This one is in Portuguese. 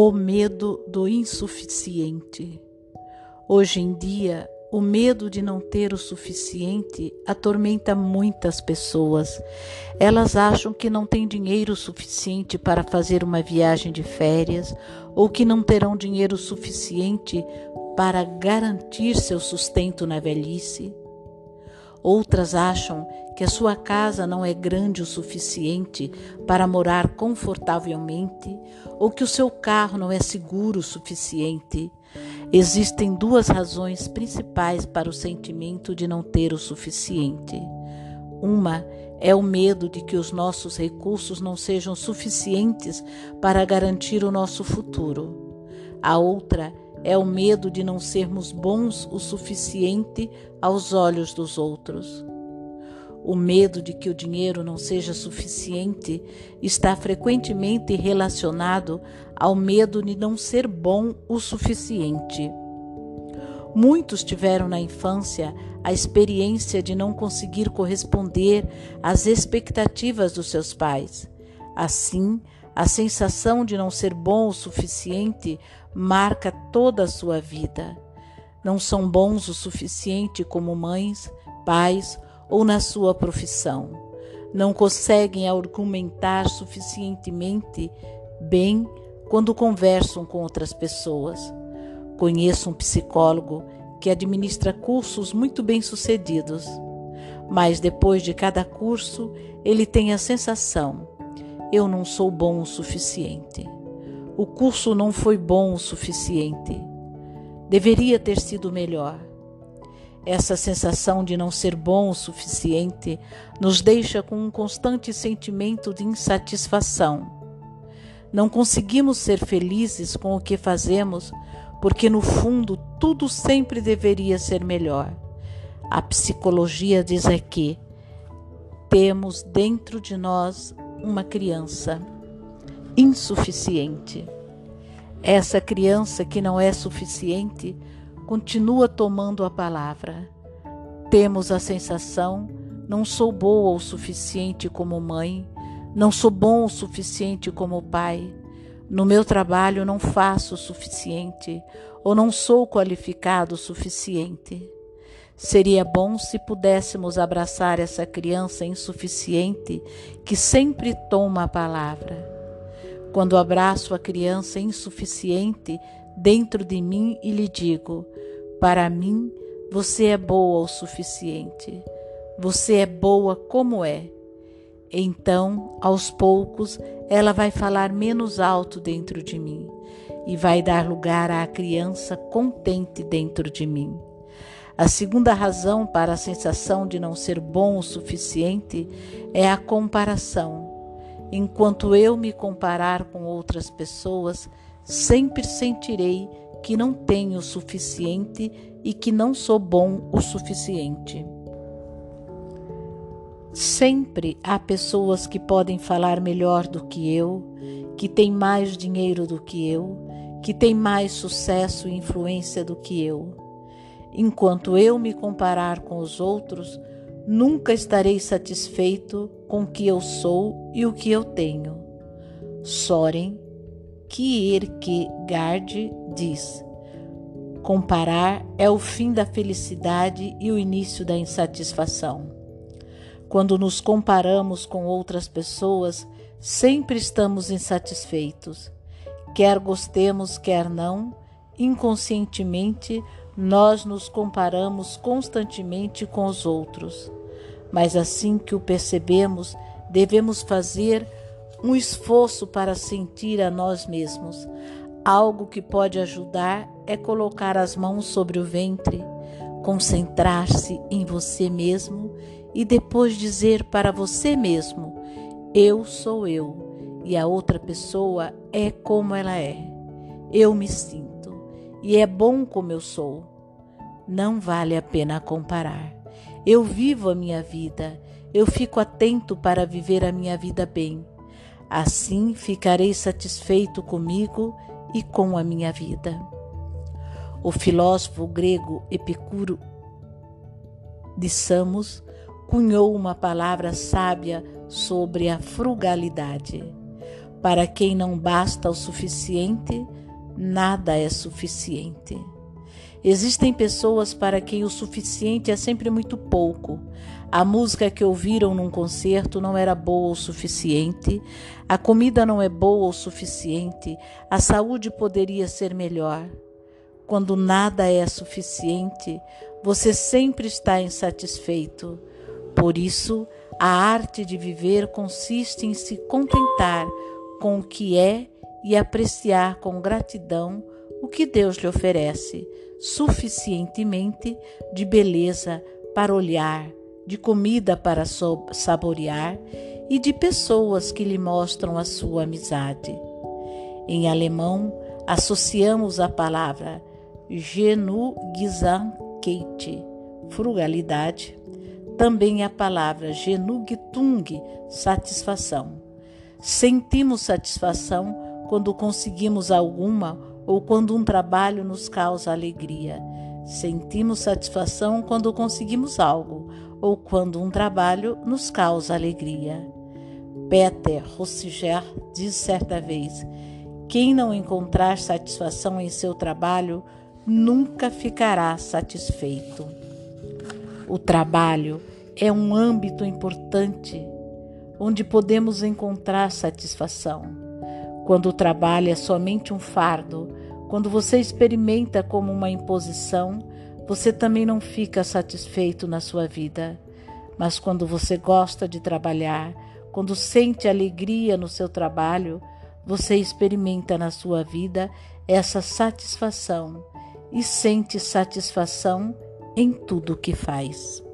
O medo do insuficiente. Hoje em dia, o medo de não ter o suficiente atormenta muitas pessoas. Elas acham que não têm dinheiro suficiente para fazer uma viagem de férias ou que não terão dinheiro suficiente para garantir seu sustento na velhice. Outras acham que a sua casa não é grande o suficiente para morar confortavelmente ou que o seu carro não é seguro o suficiente. Existem duas razões principais para o sentimento de não ter o suficiente. Uma é o medo de que os nossos recursos não sejam suficientes para garantir o nosso futuro. A outra é é o medo de não sermos bons o suficiente aos olhos dos outros. O medo de que o dinheiro não seja suficiente está frequentemente relacionado ao medo de não ser bom o suficiente. Muitos tiveram na infância a experiência de não conseguir corresponder às expectativas dos seus pais. Assim, a sensação de não ser bom o suficiente marca toda a sua vida. Não são bons o suficiente como mães, pais ou na sua profissão. Não conseguem argumentar suficientemente bem quando conversam com outras pessoas. Conheço um psicólogo que administra cursos muito bem sucedidos, mas depois de cada curso ele tem a sensação: eu não sou bom o suficiente. O curso não foi bom o suficiente. Deveria ter sido melhor. Essa sensação de não ser bom o suficiente nos deixa com um constante sentimento de insatisfação. Não conseguimos ser felizes com o que fazemos porque, no fundo, tudo sempre deveria ser melhor. A psicologia diz aqui: temos dentro de nós uma criança insuficiente. Essa criança que não é suficiente continua tomando a palavra. Temos a sensação: não sou boa o suficiente como mãe, não sou bom o suficiente como pai, no meu trabalho não faço o suficiente ou não sou qualificado o suficiente. Seria bom se pudéssemos abraçar essa criança insuficiente que sempre toma a palavra. Quando abraço a criança insuficiente dentro de mim e lhe digo: Para mim, você é boa o suficiente. Você é boa como é. Então, aos poucos, ela vai falar menos alto dentro de mim e vai dar lugar à criança contente dentro de mim. A segunda razão para a sensação de não ser bom o suficiente é a comparação. Enquanto eu me comparar com outras pessoas, sempre sentirei que não tenho o suficiente e que não sou bom o suficiente. Sempre há pessoas que podem falar melhor do que eu, que têm mais dinheiro do que eu, que têm mais sucesso e influência do que eu. Enquanto eu me comparar com os outros, Nunca estarei satisfeito com o que eu sou e o que eu tenho. Soren Kierkegaard diz: Comparar é o fim da felicidade e o início da insatisfação. Quando nos comparamos com outras pessoas, sempre estamos insatisfeitos. Quer gostemos, quer não, inconscientemente nós nos comparamos constantemente com os outros mas assim que o percebemos, devemos fazer um esforço para sentir a nós mesmos. Algo que pode ajudar é colocar as mãos sobre o ventre, concentrar-se em você mesmo e depois dizer para você mesmo: Eu sou eu e a outra pessoa é como ela é. Eu me sinto e é bom como eu sou. Não vale a pena comparar. Eu vivo a minha vida, eu fico atento para viver a minha vida bem. Assim ficarei satisfeito comigo e com a minha vida. O filósofo grego Epicuro de Samos cunhou uma palavra sábia sobre a frugalidade. Para quem não basta o suficiente, nada é suficiente. Existem pessoas para quem o suficiente é sempre muito pouco. A música que ouviram num concerto não era boa o suficiente, a comida não é boa o suficiente, a saúde poderia ser melhor. Quando nada é suficiente, você sempre está insatisfeito. Por isso, a arte de viver consiste em se contentar com o que é e apreciar com gratidão o que Deus lhe oferece, suficientemente de beleza para olhar, de comida para saborear e de pessoas que lhe mostram a sua amizade. Em alemão, associamos a palavra Genugsamkeit, frugalidade, também a palavra Genugtung, satisfação. Sentimos satisfação quando conseguimos alguma ou quando um trabalho nos causa alegria. Sentimos satisfação quando conseguimos algo ou quando um trabalho nos causa alegria. Peter Rossiger diz certa vez: quem não encontrar satisfação em seu trabalho nunca ficará satisfeito. O trabalho é um âmbito importante onde podemos encontrar satisfação. Quando o trabalho é somente um fardo, quando você experimenta como uma imposição, você também não fica satisfeito na sua vida. Mas quando você gosta de trabalhar, quando sente alegria no seu trabalho, você experimenta na sua vida essa satisfação e sente satisfação em tudo que faz.